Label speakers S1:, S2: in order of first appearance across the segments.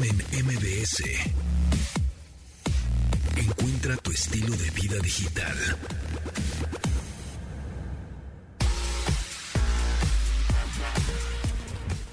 S1: En MBS. Encuentra tu estilo de vida digital.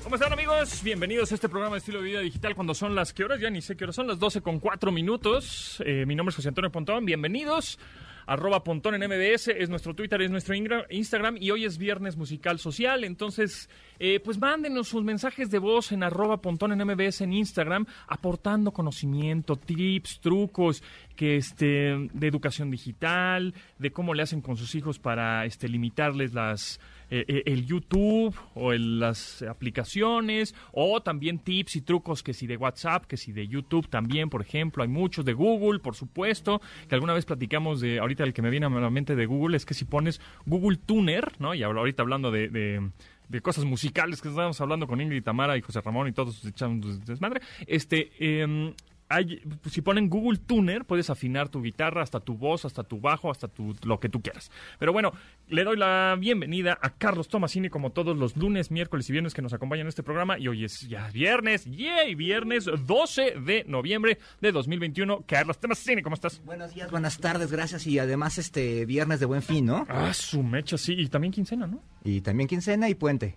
S2: ¿Cómo están amigos? Bienvenidos a este programa de estilo de vida digital cuando son las que horas, ya ni sé qué horas son, las 12 con 4 minutos. Eh, mi nombre es José Antonio Pontón, bienvenidos. Arroba Pontón en MBS, es nuestro Twitter, es nuestro Instagram y hoy es Viernes Musical Social. Entonces, eh, pues mándenos sus mensajes de voz en arroba Pontón en MBS en Instagram, aportando conocimiento, tips, trucos que este de educación digital, de cómo le hacen con sus hijos para este limitarles las eh, eh, el YouTube o el- las aplicaciones o también tips y trucos que si de WhatsApp, que si de YouTube también, por ejemplo, hay muchos de Google, por supuesto, que alguna vez platicamos de, ahorita el que me viene a la mente de Google es que si pones Google Tuner, ¿no? Y ahorita hablando de, de- de cosas musicales que estábamos hablando con Ingrid Tamara y José Ramón y todos echando desmadre, este... em, hay- si ponen Google Tuner, puedes afinar tu guitarra, hasta tu voz, hasta tu bajo, hasta tu, lo que tú quieras. Pero bueno, le doy la bienvenida a Carlos Tomasini, como todos los lunes, miércoles y viernes que nos acompañan en este programa. Y hoy es ya viernes, yay, viernes 12 de noviembre de 2021. Carlos Tomasini, ¿cómo estás?
S3: Buenos días, buenas tardes, gracias. Y además este viernes de buen fin, ¿no?
S2: Ah, su mecha, sí. Y también quincena, ¿no?
S3: Y también quincena y puente.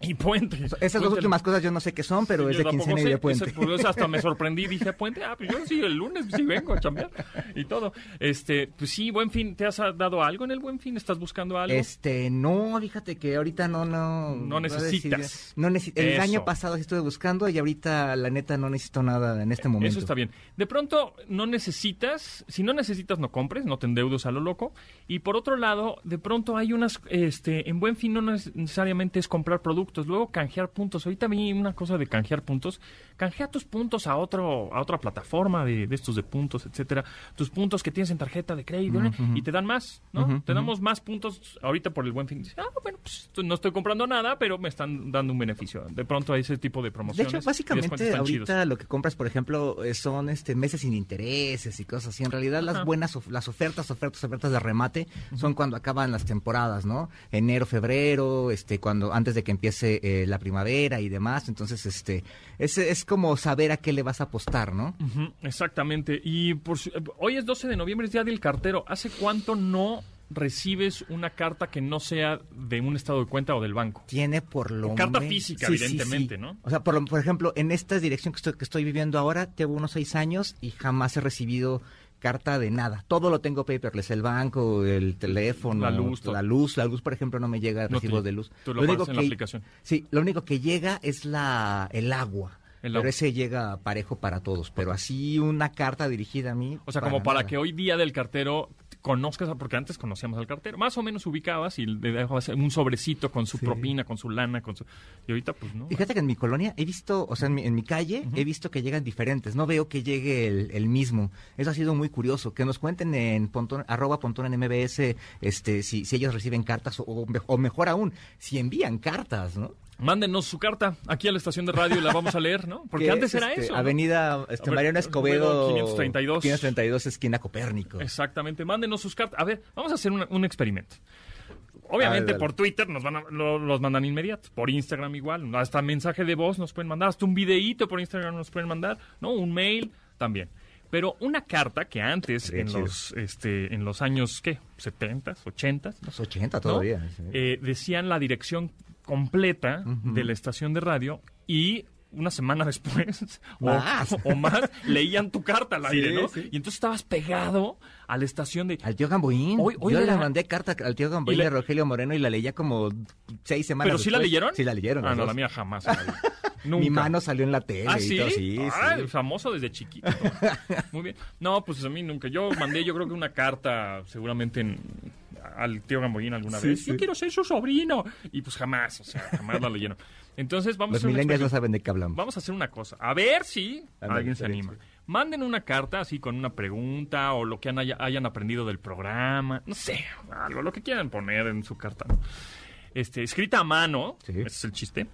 S2: Y puente.
S3: Esas
S2: Puente-
S3: dos últimas cosas yo no sé qué son, pero
S2: Sí,
S3: es de quincena y de puente.
S2: Ese, pues, hasta me sorprendí, dije puente, ah, pues yo sí, el lunes sí vengo a chambear y todo. Este, pues sí, buen fin, ¿te has dado algo en el buen fin? ¿Estás buscando algo?
S3: Este, no, fíjate que ahorita no, no.
S2: No necesitas.
S3: No necesi- El
S2: Eso.
S3: año pasado sí estuve buscando y ahorita la neta no necesito nada en este momento.
S2: Eso está bien. De pronto, no necesitas, si no necesitas, no compres, no te endeudes a lo loco. Y por otro lado, de pronto hay unas, este, en buen fin no neces- necesariamente es comprar productos, luego canjear puntos. Ahorita vi una cosa de canjear puntos. Canjea tus puntos a otro, a otra plataforma de, de estos de puntos, etcétera. Tus puntos que tienes en tarjeta de crédito, y te dan más, ¿no? Te damos más puntos ahorita por el buen fin. Dices, ah, bueno, pues no estoy comprando nada, pero me están dando un beneficio. De pronto hay ese tipo de
S3: De
S2: promociones.
S3: hecho,
S2: y descuentos
S3: básicamente ahorita
S2: chidos.
S3: lo que compras, por ejemplo, eh, son este meses sin intereses y cosas así. En realidad
S2: Ajá.
S3: las buenas, of- las ofertas, ofertas, ofertas de remate son cuando acaban las temporadas, ¿no? Enero, febrero, este, cuando antes de que empiece eh, la primavera y demás. Entonces, este, es, es como saber a qué le vas a apostar, ¿no?
S2: Exactamente. Y por eh, hoy es 12 de noviembre, es Día del Cartero. ¿Hace cuánto no recibes una carta que no sea de un estado de cuenta o del banco?
S3: Tiene por lo
S2: Carta
S3: men-
S2: física,
S3: Sí, sí,
S2: evidentemente,
S3: sí.
S2: ¿no?
S3: O sea, por, lo- por ejemplo, en esta dirección que estoy, que estoy viviendo ahora, tengo unos seis años y jamás he recibido carta de nada. Todo lo tengo paperless, el banco, el teléfono,
S2: La luz,
S3: la luz, la luz, por ejemplo, no me llega
S2: No
S3: recibos
S2: te-
S3: de luz.
S2: tú lo pagas en la aplicación.
S3: Sí, lo único que llega es la el agua.
S2: El
S3: pero
S2: agua.
S3: ese llega parejo para todos, pero así una carta dirigida a mí.
S2: O sea, como para
S3: nada.
S2: que hoy Día del Cartero conozcas, porque antes conocíamos al cartero, más o menos ubicabas y le dejabas un sobrecito con su
S3: Sí.
S2: propina, con su lana, con su... Y ahorita pues no.
S3: Fíjate que en mi colonia he visto, o sea, en mi, en mi calle he visto que llegan diferentes. No veo que llegue el, el mismo. Eso ha sido muy curioso. Que nos cuenten en pontón, arroba pontón en MBS este, si, si ellos reciben cartas o, o mejor aún, si envían cartas, ¿no?
S2: Mándenos su carta aquí a la estación de radio y la vamos a leer, ¿no? Porque
S3: Que
S2: antes
S3: es,
S2: era
S3: este,
S2: eso. ¿no?
S3: Avenida este,
S2: ver,
S3: Mariano Escobedo.
S2: 532.
S3: 532, esquina Copérnico.
S2: Exactamente, mándenos sus cartas. A ver, vamos a hacer un experimento. Obviamente
S3: ver,
S2: por Twitter nos van a- lo- los mandan inmediato, por Instagram igual, hasta mensaje de voz nos pueden mandar, hasta un videíto por Instagram nos pueden mandar, ¿no? Un mail también. Pero una carta que antes, en
S3: chido.
S2: los, este, en los años, ¿qué? ¿70s, 80s?
S3: Los 80
S2: ¿no?
S3: todavía. sí.
S2: Eh, decían la dirección completa de la estación de radio y una semana después o,
S3: Más.
S2: o más leían tu carta al
S3: Sí,
S2: aire, ¿no?
S3: sí.
S2: Y entonces estabas pegado a la estación de...
S3: Al tío Gamboín.
S2: Hoy- hoy
S3: Yo
S2: le
S3: mandé carta al tío Gamboín de Rogelio Moreno y la leía como seis semanas
S2: ¿Pero sí la leyeron?
S3: Sí la leyeron.
S2: Ah, no,
S3: dos.
S2: la mía jamás. la. Nunca.
S3: Mi mano salió en la tele
S2: ¿Ah,
S3: y
S2: sí?
S3: todo. Sí,
S2: Ah,
S3: sí.
S2: famoso desde chiquito. Muy bien. No, pues a mí nunca. Yo mandé, yo creo que una carta, seguramente en- al tío Gamboín alguna
S3: Sí,
S2: vez.
S3: sí.
S2: Yo quiero ser su sobrino. Y pues jamás, o sea, jamás la leyeron. Entonces vamos
S3: Los
S2: a hacer
S3: no saben de qué hablamos.
S2: Vamos a hacer una cosa. A ver si alguien se anima. Manden una carta así con una pregunta o lo que han- hayan aprendido del programa. No sé, algo, lo que quieran poner en su carta. ¿no? Este, escrita a mano,
S3: Sí.
S2: ese es el chiste.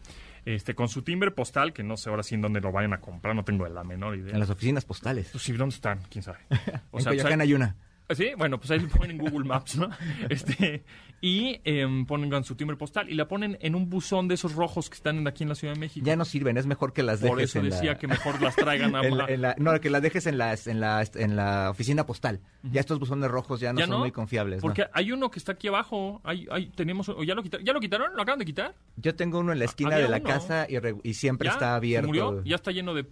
S2: Este, con su timbre postal, que no sé ahora sí en dónde lo vayan a comprar, no tengo la menor idea.
S3: En las oficinas postales.
S2: Pues sí, ¿dónde están? ¿Quién sabe? O
S3: en
S2: sea,
S3: Coyoacán
S2: pues,
S3: hay una.
S2: Sí, bueno, pues ahí lo ponen en Google Maps, ¿no? Este, y em, ponen su timbre postal y la ponen en un buzón de esos rojos que están aquí en la Ciudad de México.
S3: Ya no sirven, es mejor que las
S2: Por
S3: dejes
S2: eso
S3: en
S2: decía
S3: la...
S2: que mejor las traigan a
S3: en la- en la- no, que las dejes en la, en la, en la oficina postal. Ya estos buzones rojos ya no
S2: ¿Ya
S3: son muy confiables. ¿no?
S2: Porque hay uno que está aquí abajo. Hay, hay, tenemos, o ¿ya, lo quitaron? ¿Ya lo quitaron? ¿Lo acaban de quitar?
S3: Yo tengo uno en la esquina de la
S2: uno.
S3: casa y, re- y siempre
S2: ¿Ya?
S3: está
S2: ¿Se
S3: abierto.
S2: murió? ¿Ya está lleno de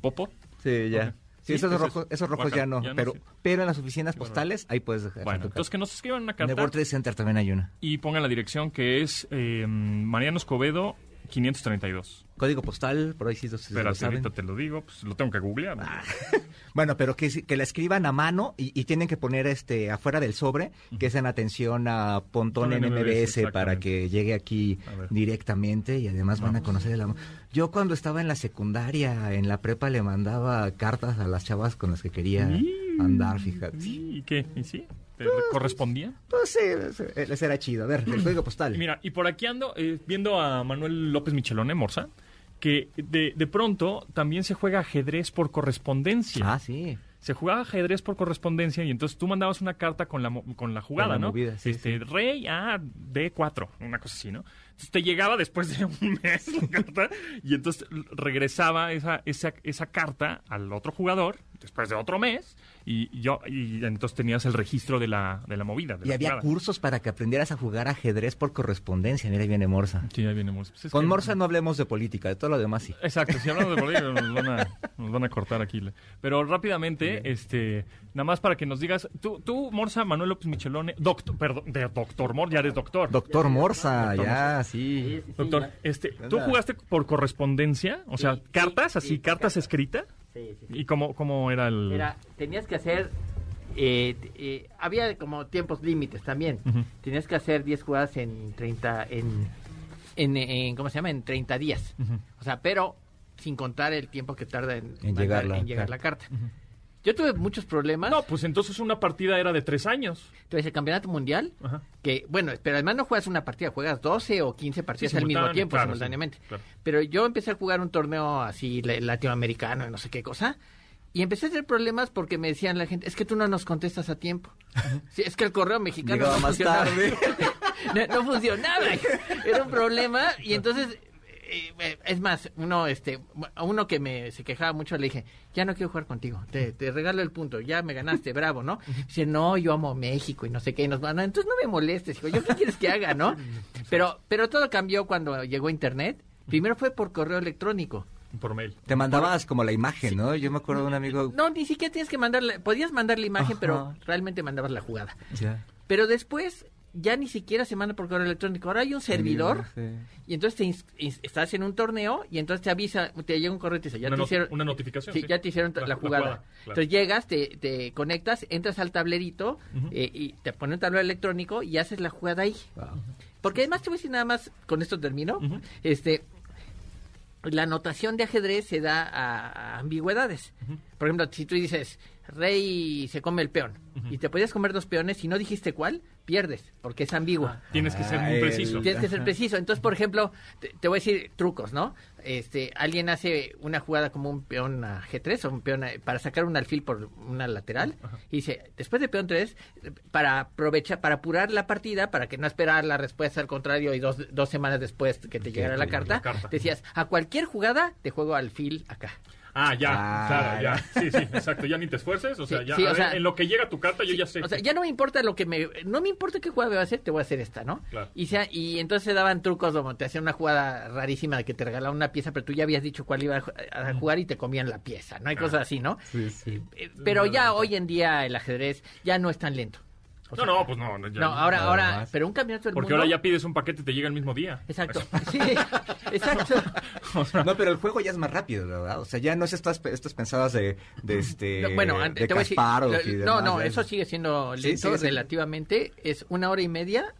S2: popo?
S3: Sí, ya. Sí, esos, rojos,
S2: es-
S3: esos rojos ya no,
S2: ya no
S3: pero, pero en las oficinas postales ahí puedes dejar.
S2: Bueno, entonces
S3: carta.
S2: que nos escriban una
S3: En el
S2: carta
S3: World Trade Center también hay una.
S2: y pongan la dirección que es eh, Mariano Escobedo 532.
S3: Código postal, por ahí sí, lo saben.
S2: ahorita te lo digo, pues lo tengo que googlear. ¿no?
S3: Bueno, pero que, que la escriban a mano y, y tienen que poner este afuera del sobre, que es en atención a Pontón en
S2: MBS,
S3: MBS para que llegue aquí directamente y además van a conocer el amor. Yo cuando estaba en la secundaria, en la prepa, le mandaba cartas a las chavas con las que quería andar, fíjate.
S2: ¿Y qué? ¿Y sí? ¿Te correspondía?
S3: Pues sí, ese era chido. A ver, el código postal.
S2: Y Mira, y por aquí ando eh, viendo a Manuel López Michelone, Morsa, que de, de pronto también se juega ajedrez por correspondencia.
S3: Ah, sí.
S2: Se jugaba ajedrez por correspondencia y entonces tú mandabas una carta con la, con la jugada,
S3: la
S2: ¿no?
S3: movida, sí,
S2: este, Rey a D4, una cosa así, ¿no? Entonces te llegaba después de un mes la carta y entonces regresaba esa, esa, esa carta al otro jugador después de otro mes y yo y entonces tenías el registro de la, de la movida. de
S3: Y
S2: la
S3: había
S2: jugada.
S3: cursos para que aprendieras a jugar ajedrez por correspondencia. Mira, ahí viene Morsa.
S2: Sí, ahí viene Morsa. Pues es
S3: Con
S2: que-
S3: Morsa no hablemos de política, de todo lo demás sí.
S2: Exacto, si hablamos de política nos van a, nos van a cortar aquí. Pero rápidamente, este, nada más para que nos digas, tú, tú Morsa, Manuel López Michelone, doctor, perdón, de doctor Mor, ya eres doctor.
S3: Doctor Morsa,
S2: Doctor
S3: ya, sí.
S4: Sí, sí,
S2: doctor,
S4: ya.
S2: este, ¿tú jugaste por correspondencia? O sea,
S4: Sí, sí,
S2: cartas, así,
S4: sí,
S2: cartas
S4: cartas.
S2: escritas.
S4: Sí, sí, sí.
S2: ¿Y cómo, cómo era el...?
S4: Era, tenías que hacer, eh, eh, había como tiempos límites también. Tenías que hacer 10 jugadas en 30, en, en, en- ¿cómo se llama? En 30 días. O sea, pero sin contar el tiempo que tarda en,
S3: En
S4: mandar-
S3: llegar la
S4: en llegar
S3: carta.
S4: la carta. Yo tuve muchos problemas.
S2: No, pues entonces una partida era de tres años.
S4: Entonces, el campeonato mundial,
S2: Ajá.
S4: que, bueno, pero además no juegas una partida, juegas 12 o 15 partidas al mismo tiempo,
S2: claro,
S4: simultáneamente.
S2: sí, claro.
S4: Pero yo empecé a jugar un torneo así la- latinoamericano y no sé qué cosa. Y empecé a tener problemas porque me decían la gente, es que tú no nos contestas a tiempo. Sí, es que el correo mexicano
S3: Llegaba
S4: no
S3: más
S4: funcionaba.
S3: tarde.
S4: no, no funcionaba. Era un problema. Y entonces, es más, uno, este, a uno que me se quejaba mucho le dije, ya no quiero jugar contigo, te, te regalo el punto, ya me ganaste, bravo, ¿no? Dice, no, yo amo México y no sé qué, y nos van, "No, entonces no me molestes, hijo, yo qué quieres que haga, ¿no? Pero, pero todo cambió cuando llegó Internet. Primero fue por correo electrónico.
S2: Por mail.
S3: Te mandabas como la imagen, ¿no? Yo me acuerdo de un amigo...
S4: No, ni siquiera tienes que mandarle, podías mandar la imagen,
S3: Ajá.
S4: pero realmente mandabas la jugada.
S3: Ya.
S4: Pero después ya ni siquiera se manda por correo electrónico. Ahora hay un servidor
S3: Sí.
S4: y entonces te ins- ins- estás en un torneo y entonces te avisa, te llega un correo y te dice, ya
S2: Una
S4: te hicieron...
S2: una notificación,
S4: Sí,
S2: sí.
S4: ya te hicieron
S2: La-
S4: la,
S2: la
S4: jugada.
S2: claro.
S4: Entonces llegas, te, te conectas, entras al tablerito eh, y te pone un tablero electrónico y haces la jugada ahí.
S3: Wow.
S4: Porque además te voy a decir nada más, con esto termino, este la anotación de ajedrez se da a, a ambigüedades. Por ejemplo, si tú dices, rey se come el peón, y te podías comer dos peones y no dijiste cuál, pierdes, porque es ambiguo.
S2: Tienes que ser
S3: Ah,
S2: muy
S3: el-
S2: preciso.
S4: Tienes que ser preciso. Entonces, por ejemplo, te, te voy a decir trucos, ¿no? Este, alguien hace una jugada como un peón a G3 o un peón a- para sacar un alfil por una lateral y dice, después de peón 3, para aprovechar, para apurar la partida, para que no esperar la respuesta al contrario y dos, dos semanas después que te llegara la
S2: la
S4: carta,
S2: carta.
S4: decías, a cualquier jugada te juego alfil acá.
S2: Ah, ya,
S3: Ah,
S2: claro, ya.
S3: ya.
S2: Sí, sí, exacto. Ya ni te esfuerces. O sea,
S4: Sí,
S2: ya.
S4: sí,
S2: a
S4: o
S2: ver,
S4: sea-
S2: en lo que llega tu carta, yo ya sé.
S4: O sea, ya no me importa lo que me... No me importa qué jugada me va a hacer, te voy a hacer esta, ¿no?
S2: Claro.
S4: Y, sea, y entonces se daban trucos como te hacían una jugada rarísima de que te regalaban una pieza, pero tú ya habías dicho cuál iba a ju- a jugar y te comían la pieza, ¿no? Hay cosas así, ¿no?
S3: Sí, sí.
S4: Eh, Pero ya hoy en día el ajedrez ya no es tan lento. O
S2: no,
S4: sea,
S2: no, pues no. no, ya-
S4: No, ahora, ahora,
S3: más.
S4: pero un campeonato del
S2: Porque
S4: mundo...
S2: ahora ya pides un paquete y te llega el mismo día.
S4: Exacto, sí, exacto.
S3: No, pero el juego ya es más rápido, ¿verdad? O sea, ya no es estas, estas pensadas de, de este...
S4: No, bueno, antes,
S3: de
S4: te voy a decir,
S3: Kasparov
S4: lo-
S3: y
S4: no,
S3: demás,
S4: no, eso
S3: es-
S4: sigue siendo
S3: Sí,
S4: lento relativamente. Es una hora y media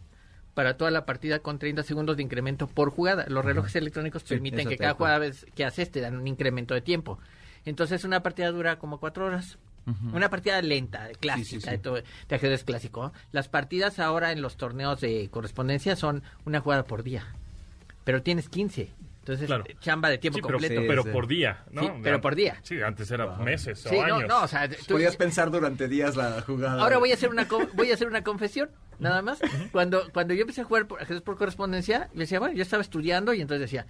S4: para toda la partida con 30 segundos de incremento por jugada. Los relojes electrónicos permiten que cada jugada vez que haces te dan un incremento de tiempo. Entonces una partida dura como cuatro horas. Una partida lenta, clásica,
S3: sí.
S4: De, todo- de ajedrez clásico. Las partidas ahora en los torneos de correspondencia son una jugada por día. Pero tienes 15. Entonces
S2: Claro.
S4: eh, chamba de tiempo
S2: Sí, pero,
S4: completo.
S3: Sí,
S2: pero por día, ¿no?
S4: Sí, pero por día.
S2: Sí, antes era meses
S4: Sí,
S2: o
S4: no,
S2: años.
S4: no, o sea, tú-
S3: Podías pensar durante días la jugada.
S4: Ahora voy a hacer una co- voy a hacer una confesión, nada más. Cuando cuando yo empecé a jugar por, ajedrez por correspondencia, yo decía, bueno, yo estaba estudiando y entonces decía,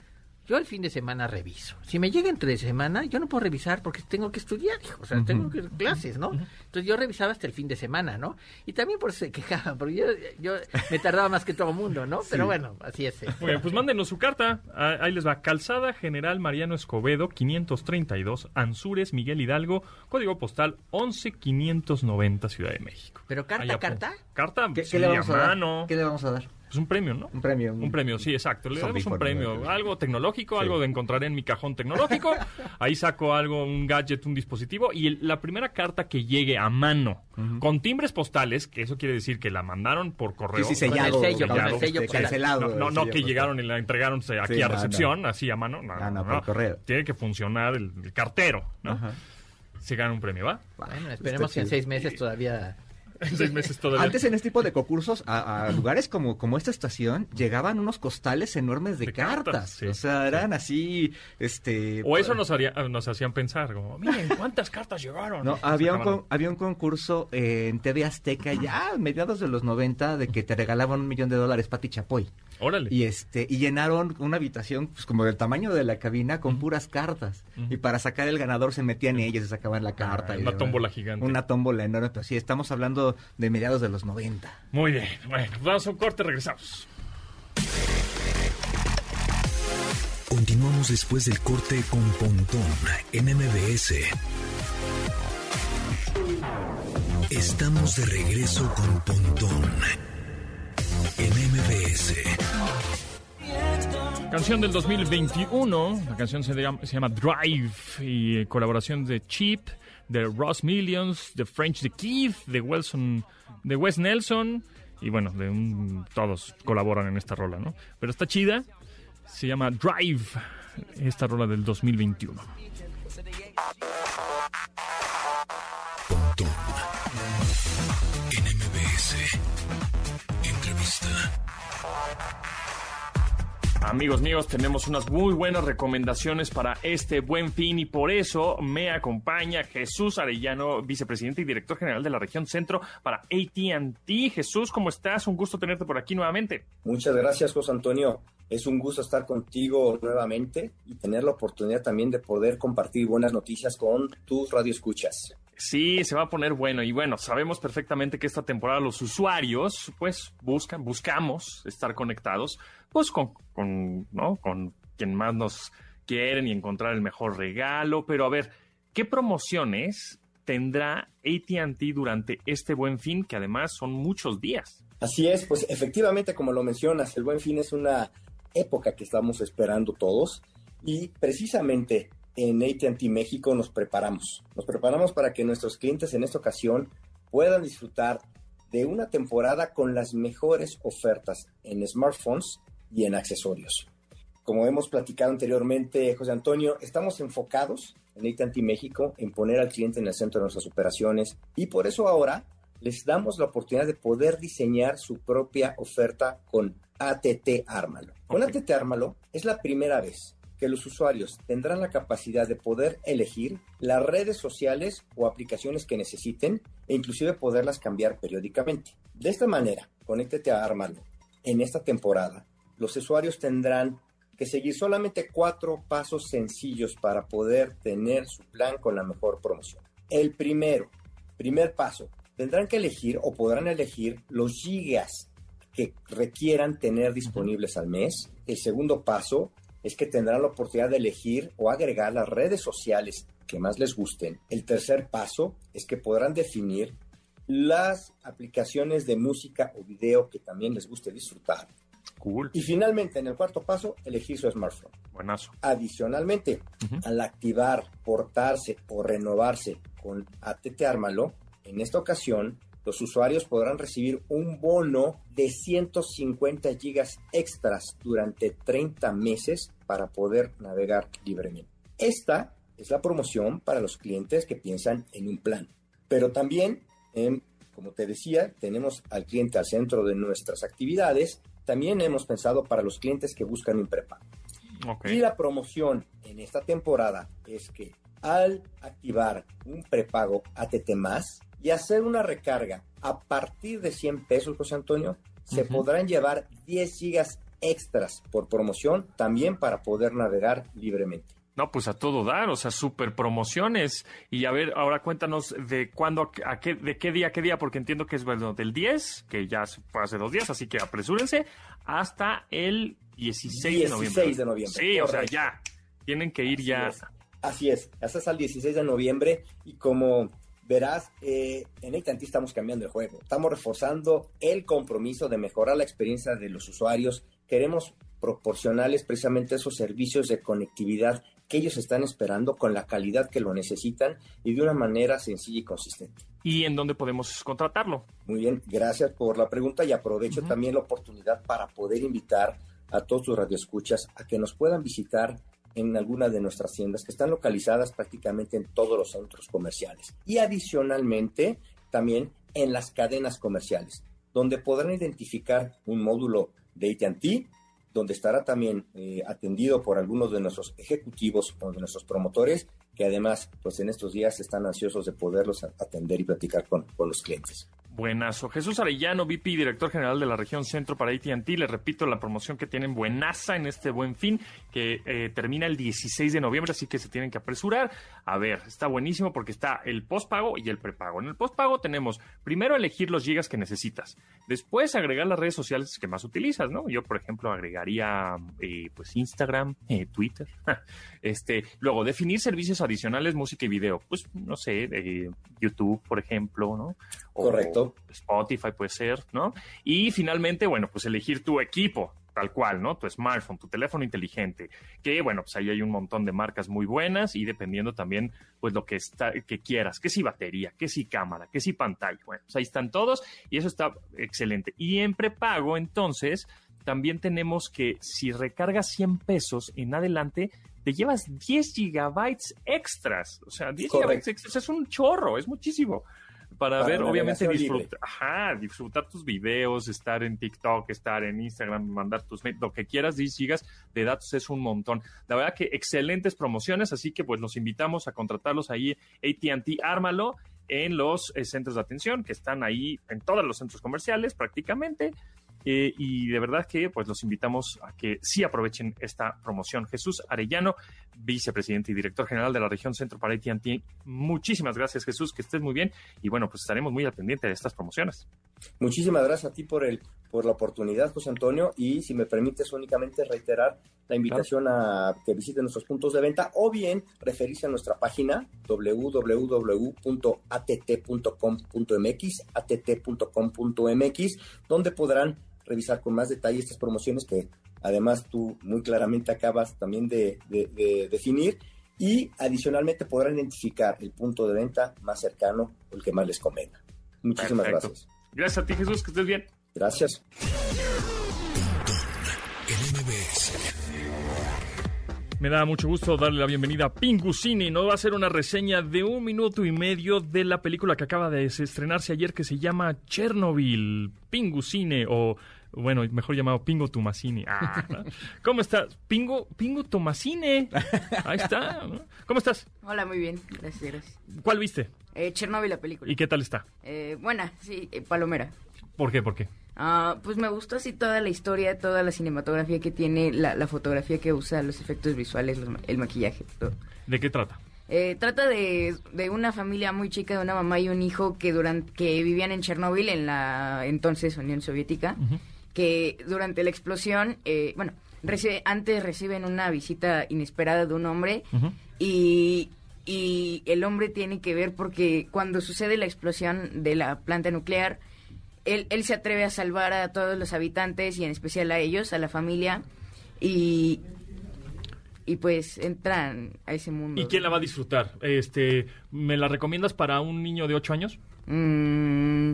S4: yo el fin de semana reviso. Si me llega entre semana, yo no puedo revisar porque tengo que estudiar, hijo. O sea, tengo que clases, ¿no? Entonces yo revisaba hasta el fin de semana, ¿no? Y también por eso se quejaban, porque yo, yo me tardaba más que todo el mundo, ¿no? Pero bueno, así es. eh.
S2: Muy bien, pues mándenos su carta. Ah, Ahí les va. Calzada General Mariano Escobedo, 532, Ansures, Miguel Hidalgo, código postal 11590, Ciudad de México.
S4: Pero carta, carta.
S2: Carta,
S3: ¿Qué,
S2: sí,
S3: qué le vamos a, dar?
S2: mano.
S3: ¿Qué le vamos a dar?
S2: Es un premio, ¿no?
S3: Un premio.
S2: Un premio, sí, exacto. Le damos un premio. Algo tecnológico,
S3: Sí.
S2: algo de encontraré en mi cajón tecnológico. Ahí saco algo, un gadget, un dispositivo. Y el- la primera carta que llegue a mano, con timbres postales, que eso quiere decir que la mandaron por correo.
S3: Sí, sí,
S4: Con el
S3: sellado.
S4: sello,
S2: con el
S3: sellado,
S4: sello,
S3: este, cancelado.
S2: No, no,
S3: el
S2: no
S3: sello
S2: que llegaron y la entregaron aquí
S3: Sí,
S2: a
S3: no,
S2: recepción, así a mano. No,
S3: Ah, no, por correo.
S2: Tiene que funcionar el, el cartero, ¿no?
S3: Ajá.
S2: Se gana un premio, ¿va?
S4: Bueno, esperemos
S3: Está
S4: que en seis meses todavía...
S2: En seis meses todavía.
S3: Antes en este tipo de concursos, a, a lugares como, como esta estación, llegaban unos costales enormes de,
S2: De cartas,
S3: cartas.
S2: sí,
S3: o sea, eran así, este...
S2: o eso nos, haría, nos hacían pensar, como, miren cuántas cartas llegaron.
S3: No, había un, con- había un concurso en TV Azteca ya a mediados de los 90 de que te regalaban un millón de dólares Pati Chapoy.
S2: Órale.
S3: Y este y llenaron una habitación pues como del tamaño de la cabina con puras cartas. Y para sacar el ganador se metían ellos y sacaban la carta.
S2: Ah,
S3: y
S2: una
S3: demás.
S2: tómbola gigante.
S3: Una tómbola enorme. Pero sí, estamos hablando de mediados de los 90.
S2: Muy bien. Bueno, vamos a un corte, regresamos.
S1: Continuamos después del corte con Pontón en MBS. Estamos de regreso con Pontón en MBS.
S2: Canción del 2021. La canción se llama, se llama Drive y eh, colaboración de Chip, de Ross Millions, de French the Keith, de Wilson, de Wes Nelson y bueno, de un- todos colaboran en esta rola, ¿no? Pero está chida. Se llama Drive. Esta rola del 2021.
S1: Pontón en MBS. Entrevista.
S2: Amigos míos, tenemos unas muy buenas recomendaciones para este buen fin y por eso me acompaña Jesús Arellano, vicepresidente y director general de la región centro para ATT. Jesús, ¿cómo estás? Un gusto tenerte por aquí nuevamente.
S5: Muchas gracias, José Antonio. Es un gusto estar contigo nuevamente y tener la oportunidad también de poder compartir buenas noticias con tus radioescuchas.
S2: Sí, se va a poner bueno y bueno, sabemos perfectamente que esta temporada los usuarios pues buscan, buscamos estar conectados pues con, con, ¿no? con quien más nos quieren y encontrar el mejor regalo, pero a ver, ¿qué promociones tendrá ATT durante este buen fin que además son muchos días?
S5: Así es, pues efectivamente, como lo mencionas, el buen fin es una época que estamos esperando todos y precisamente en ATT México nos preparamos. Nos preparamos para que nuestros clientes en esta ocasión puedan disfrutar de una temporada con las mejores ofertas en smartphones y en accesorios. Como hemos platicado anteriormente, José Antonio, estamos enfocados en ATT México en poner al cliente en el centro de nuestras operaciones y por eso ahora les damos la oportunidad de poder diseñar su propia oferta con ATT Ármalo. Con. ATT Ármalo es la primera vez que los usuarios tendrán la capacidad de poder elegir las redes sociales o aplicaciones que necesiten e inclusive poderlas cambiar periódicamente. De esta manera, conéctate a Ármalo. En esta temporada, los usuarios tendrán que seguir solamente cuatro pasos sencillos para poder tener su plan con la mejor promoción. El primero, primer paso, tendrán que elegir o podrán elegir los gigas que requieran tener disponibles al mes. El segundo paso es que tendrán la oportunidad de elegir o agregar las redes sociales que más les gusten. El tercer paso es que podrán definir las aplicaciones de música o video que también les guste disfrutar.
S2: Cool.
S5: Y finalmente, en el cuarto paso, elegir su smartphone.
S2: Buenazo.
S5: Adicionalmente, al activar, portarse o renovarse con ATT Ármalo, en esta ocasión los usuarios podrán recibir un bono de 150 gigas extras durante 30 meses para poder navegar libremente. Esta es la promoción para los clientes que piensan en un plan. Pero también, em, como te decía, tenemos al cliente al centro de nuestras actividades. También hemos pensado para los clientes que buscan un prepago. Y la promoción en esta temporada es que al activar un prepago ATT más y hacer una recarga a partir de 100 pesos, José Antonio, se podrán llevar 10 gigas extras por promoción también para poder navegar libremente.
S2: No, pues a todo dar, o sea, super promociones. Y a ver, ahora cuéntanos de cuándo, a qué, de qué día, a qué día, porque entiendo que es bueno, del 10, que ya fue hace dos días, así que apresúrense, hasta el 16, de noviembre.
S5: 16 de noviembre,
S2: Sí, o sea, ya. Tienen que ir
S5: Así
S2: ya.
S5: es. Así es, hasta hasta el 16 de noviembre y como verás, eh, en AT&T estamos cambiando el juego, estamos reforzando el compromiso de mejorar la experiencia de los usuarios, queremos proporcionarles precisamente esos servicios de conectividad que ellos están esperando con la calidad que lo necesitan y de una manera sencilla y consistente.
S2: ¿Y en dónde podemos contratarlo?
S5: Muy bien, gracias por la pregunta y aprovecho también la oportunidad para poder invitar a todos tus radioescuchas a que nos puedan visitar en alguna de nuestras tiendas que están localizadas prácticamente en todos los centros comerciales y adicionalmente también en las cadenas comerciales, donde podrán identificar un módulo de AT&T donde estará también eh, atendido por algunos de nuestros ejecutivos o de nuestros promotores, que además, pues en estos días están ansiosos de poderlos atender y platicar con, con los clientes.
S2: Buenazo. Jesús Arellano, VP director general de la región centro para AT&T. Le repito la promoción que tienen buenaza en este buen fin, que eh, termina el 16 de noviembre, así que se tienen que apresurar. A ver, está buenísimo porque está el postpago y el prepago. En el postpago tenemos primero elegir los gigas que necesitas, después agregar las redes sociales que más utilizas, ¿no? Yo, por ejemplo, agregaría eh, pues Instagram, eh, Twitter, este, luego definir servicios adicionales, música y video, pues no sé, YouTube, por ejemplo, ¿no?
S5: Correcto.
S2: Spotify puede ser, ¿no? Y finalmente, bueno, pues elegir tu equipo, tal cual, ¿no? Tu smartphone, tu teléfono inteligente, que bueno, pues ahí hay un montón de marcas muy buenas y dependiendo también, pues lo que está, que quieras, que si batería, que si cámara, que si pantalla, bueno, pues ahí están todos y eso está excelente. Y en prepago, entonces, también tenemos que si recargas 100 pesos en adelante, te llevas 10 gigabytes extras. O sea, 10
S5: Correcto.
S2: gigabytes extras es un chorro, es muchísimo. Para,
S5: Para
S2: ver, obviamente, disfrutar, ajá, disfrutar tus videos, estar en TikTok, estar en Instagram, mandar tus mails, lo que quieras, 10 gigas de datos es un montón. La verdad que excelentes promociones, así que pues los invitamos a contratarlos ahí, AT&T, ármalo en los eh, centros de atención que están ahí en todos los centros comerciales prácticamente. Eh, y de verdad que pues los invitamos a que sí aprovechen esta promoción. Jesús Arellano, vicepresidente y director general de la región Centro para AT&T. Muchísimas gracias Jesús, que estés muy bien y bueno, pues estaremos muy al pendiente de estas promociones.
S5: Muchísimas gracias a ti por el por la oportunidad, José Antonio, y si me permites únicamente reiterar la invitación a que visiten nuestros puntos de venta o bien referirse a nuestra página www.att.com.mx, att.com.mx, donde podrán revisar con más detalle estas promociones que además tú muy claramente acabas también de, de- de definir y adicionalmente podrán identificar el punto de venta más cercano o el que más les convenga. Muchísimas
S2: Perfecto.
S5: gracias.
S2: Gracias a ti Jesús, que estés bien.
S5: Gracias.
S2: Me da mucho gusto darle la bienvenida a Pingucini. Nos va a hacer una reseña de un minuto y medio de la película que acaba de estrenarse ayer que se llama Chernobyl. Pingucine o, bueno, mejor llamado Pingo Tomasini. Ah, ¿no? ¿Cómo estás? Pingo, Pingo Tomasine. Ahí está. ¿no? ¿Cómo estás?
S6: Hola, muy bien. Gracias, gracias.
S2: ¿Cuál viste?
S6: Eh, Chernobyl, la película.
S2: ¿Y qué tal está?
S6: Eh, buena, sí, eh, palomera.
S2: ¿Por qué? ¿Por qué?
S6: Ah, pues me gustó así toda la historia, toda la cinematografía que tiene, la, la fotografía que usa, los efectos visuales, los el maquillaje, todo.
S2: ¿De qué trata?
S6: Eh, trata de, de una familia muy chica, de una mamá y un hijo que durante que vivían en Chernóbil, en la entonces Unión Soviética, que durante la explosión, eh, bueno, recibe- antes reciben una visita inesperada de un hombre y, y el hombre tiene que ver porque cuando sucede la explosión de la planta nuclear, él, él se atreve a salvar a todos los habitantes y en especial a ellos, a la familia, y, y pues entran a ese mundo.
S2: ¿Y quién la va a disfrutar? Este, ¿Me la recomiendas para un niño de 8 años?
S6: Mm,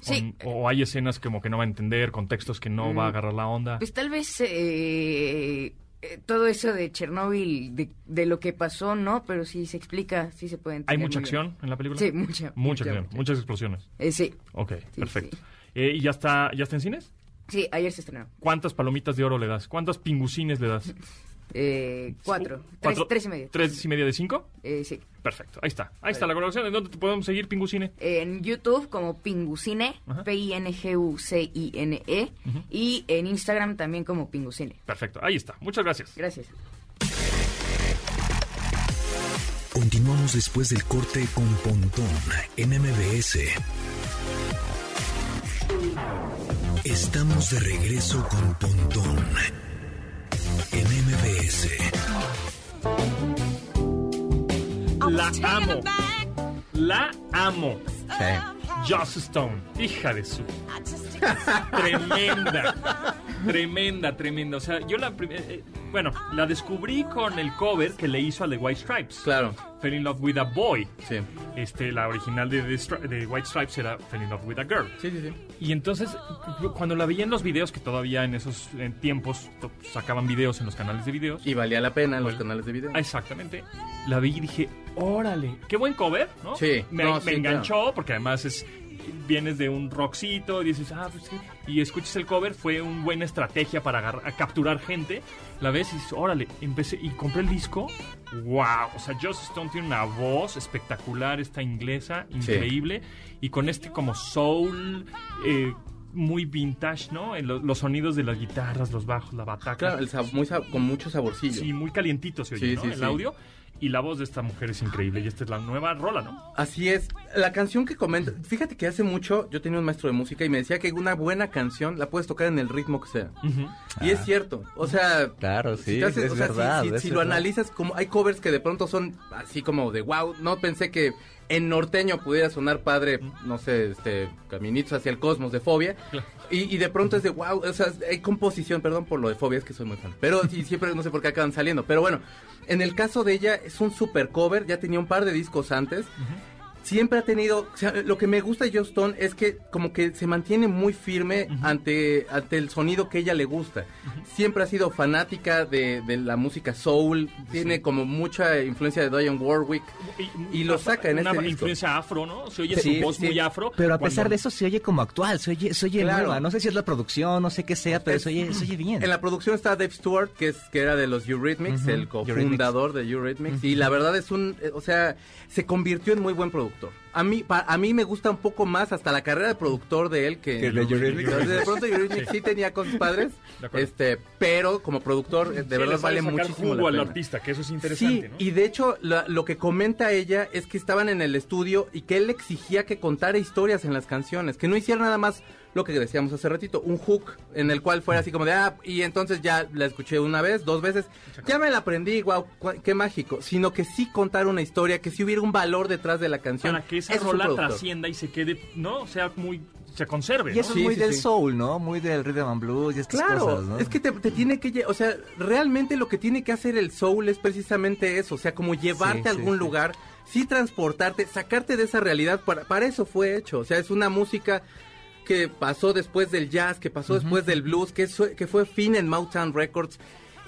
S6: sí,
S2: O, o hay escenas como que no va a entender, contextos que no
S6: Mm.
S2: va a agarrar la onda.
S6: pues tal vez eh, eh, todo eso de Chernóbil, de, de lo que pasó, ¿no? Pero sí se explica, sí se puede entender.
S2: ¿Hay mucha
S6: bien.
S2: acción en la película?
S6: Sí, mucha.
S2: Mucha acción, muchas explosiones.
S6: Eh, sí,
S2: Ok,
S6: Sí,
S2: perfecto.
S6: sí.
S2: Eh, ¿Y ya está, ya está en cines?
S6: sí, ayer se estrenó.
S2: ¿Cuántas palomitas de oro le das? ¿Cuántas pingucines le das?
S6: Eh, cuatro. Tres,
S2: Cuatro-
S6: tres y medio.
S2: ¿Tres y media de cinco?
S6: Eh, sí.
S2: Perfecto, ahí está. Ahí está la colaboración. ¿En dónde te podemos seguir, Pingucine?
S6: En YouTube como Pingucine. P-I-N-G-U-C-I-N-E. E, Y en Instagram también como Pingucine.
S2: Perfecto, ahí está. Muchas gracias.
S6: Gracias.
S1: Continuamos después del corte con Pontón en MBS. Estamos de regreso con Pontón MBS.
S2: La amo. La amo.
S3: Sí.
S2: Joss Stone. Hija de su. tremenda. Tremenda, tremenda. O sea, yo la. prim- eh, eh, bueno, la descubrí con el cover que le hizo a The White Stripes.
S7: Claro,
S2: Fell in Love with a Boy.
S7: sí.
S2: Este, la original de, The de White Stripes era Fell in Love with a Girl.
S7: Sí, sí, sí.
S2: Y entonces, cu- cuando la veía en los videos, que todavía en esos en tiempos sacaban videos en los canales de videos.
S7: Y valía la pena en los canales de video.
S2: Ah, Exactamente. La vi y dije, órale, qué buen cover, ¿no?
S7: Sí,
S2: Me,
S7: no,
S2: me
S7: sí,
S2: enganchó porque además es vienes de un rockcito y dices, ah, pues sí. Y escuchas el cover, fue una buena estrategia para agarrar- capturar gente. La ves y dices, órale, empecé y compré el disco. ¡Wow! O sea, Joss Stone tiene una voz espectacular, esta inglesa, increíble. Y con este como soul, eh, muy vintage, ¿no? En lo- los sonidos de las guitarras, los bajos, la bataca.
S7: Claro, el sab- muy sab- con mucho saborcillo.
S2: Sí, muy calientito se oye,
S7: Sí,
S2: ¿no?
S7: sí,
S2: el audio. Y la voz de esta mujer es increíble. Y esta es la nueva rola, ¿no?
S7: Así es. La canción que comenta, fíjate que hace mucho yo tenía un maestro de música y me decía que una buena canción la puedes tocar en el ritmo que sea. Y es cierto. O sea,
S3: Claro, sí,
S7: haces-
S3: es
S7: o sea, si-
S3: verdad,
S7: si,
S3: es
S7: si lo
S3: verdad.
S7: analizas, como hay covers que de pronto son así como de wow, no pensé que en norteño pudiera sonar padre, no sé, este, Caminitos hacia el cosmos de Fobia. Y, y de pronto es de wow, o sea, hay composición, perdón por lo de Fobia, es que soy muy fan. Pero siempre no sé por qué acaban saliendo. Pero bueno, en el caso de ella es un super cover, ya tenía un par de discos antes. Siempre ha tenido, o sea, lo que me gusta de Joss Stone es que como que se mantiene muy firme ante, ante el sonido que ella le gusta. Siempre ha sido fanática de, de la música soul, tiene como mucha influencia de Dionne Warwick. Y lo saca en
S2: una
S7: este disco.
S2: influencia afro, ¿no? Se oye
S3: Sí,
S2: su voz
S3: sí.
S2: muy afro.
S3: Pero a pesar
S2: cuando-
S3: de eso se oye como actual, se oye, se oye
S7: Claro.
S3: nueva. No sé si es la producción, no sé qué sea, pero
S7: Es-
S3: se oye, se oye bien.
S7: En la producción está Dave Stewart, que es que era de los Eurythmics,
S3: Ujú,
S7: el cofundador de Eurythmics, y la verdad es un, eh, o sea, se convirtió en muy buen productor. A mí, pa- a mí me gusta un poco más hasta la carrera de productor de él que
S3: Que de Eurythmics.
S7: De pronto Eurythmics sí tenía cosas padres,
S2: De acuerdo.
S7: este, pero como productor eh, de
S2: Sí,
S7: verdad vale
S2: sacar
S7: muchísimo
S2: jugo
S7: la
S2: al artista, que eso es
S7: Sí,
S2: interesante, ¿no?
S7: y de hecho la- lo que comenta ella es que estaban en el estudio y que él exigía que contara historias en las canciones, que no hiciera nada más lo que decíamos hace ratito, un hook en el cual fuera así como de, ah, y entonces ya la escuché una vez, dos veces, ya me la aprendí, wow, qué mágico, sino que sí contar una historia, que sí hubiera un valor detrás de la canción.
S2: Para que esa
S7: Eso
S2: rola trascienda y se quede, ¿no? O sea, muy... se conserve,
S3: Y eso es muy
S7: sí,
S3: del
S7: sí.
S3: soul, ¿no? Muy del rhythm and blues y estas
S7: Claro,
S3: cosas, ¿no?
S7: es que te, te tiene que, o sea, realmente lo que tiene que hacer el soul es precisamente eso, o sea, como llevarte
S3: Sí,
S7: a algún
S3: sí.
S7: lugar, sí transportarte, sacarte de esa realidad, para, para eso fue hecho, o sea, es una música que pasó después del jazz, que pasó después del blues, que, que fue fin en Motown Records.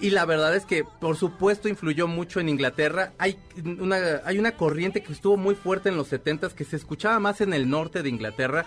S7: Y la verdad es que, por supuesto, influyó mucho en Inglaterra. Hay una, hay una corriente que estuvo muy fuerte en los 70s, que se escuchaba más en el norte de Inglaterra.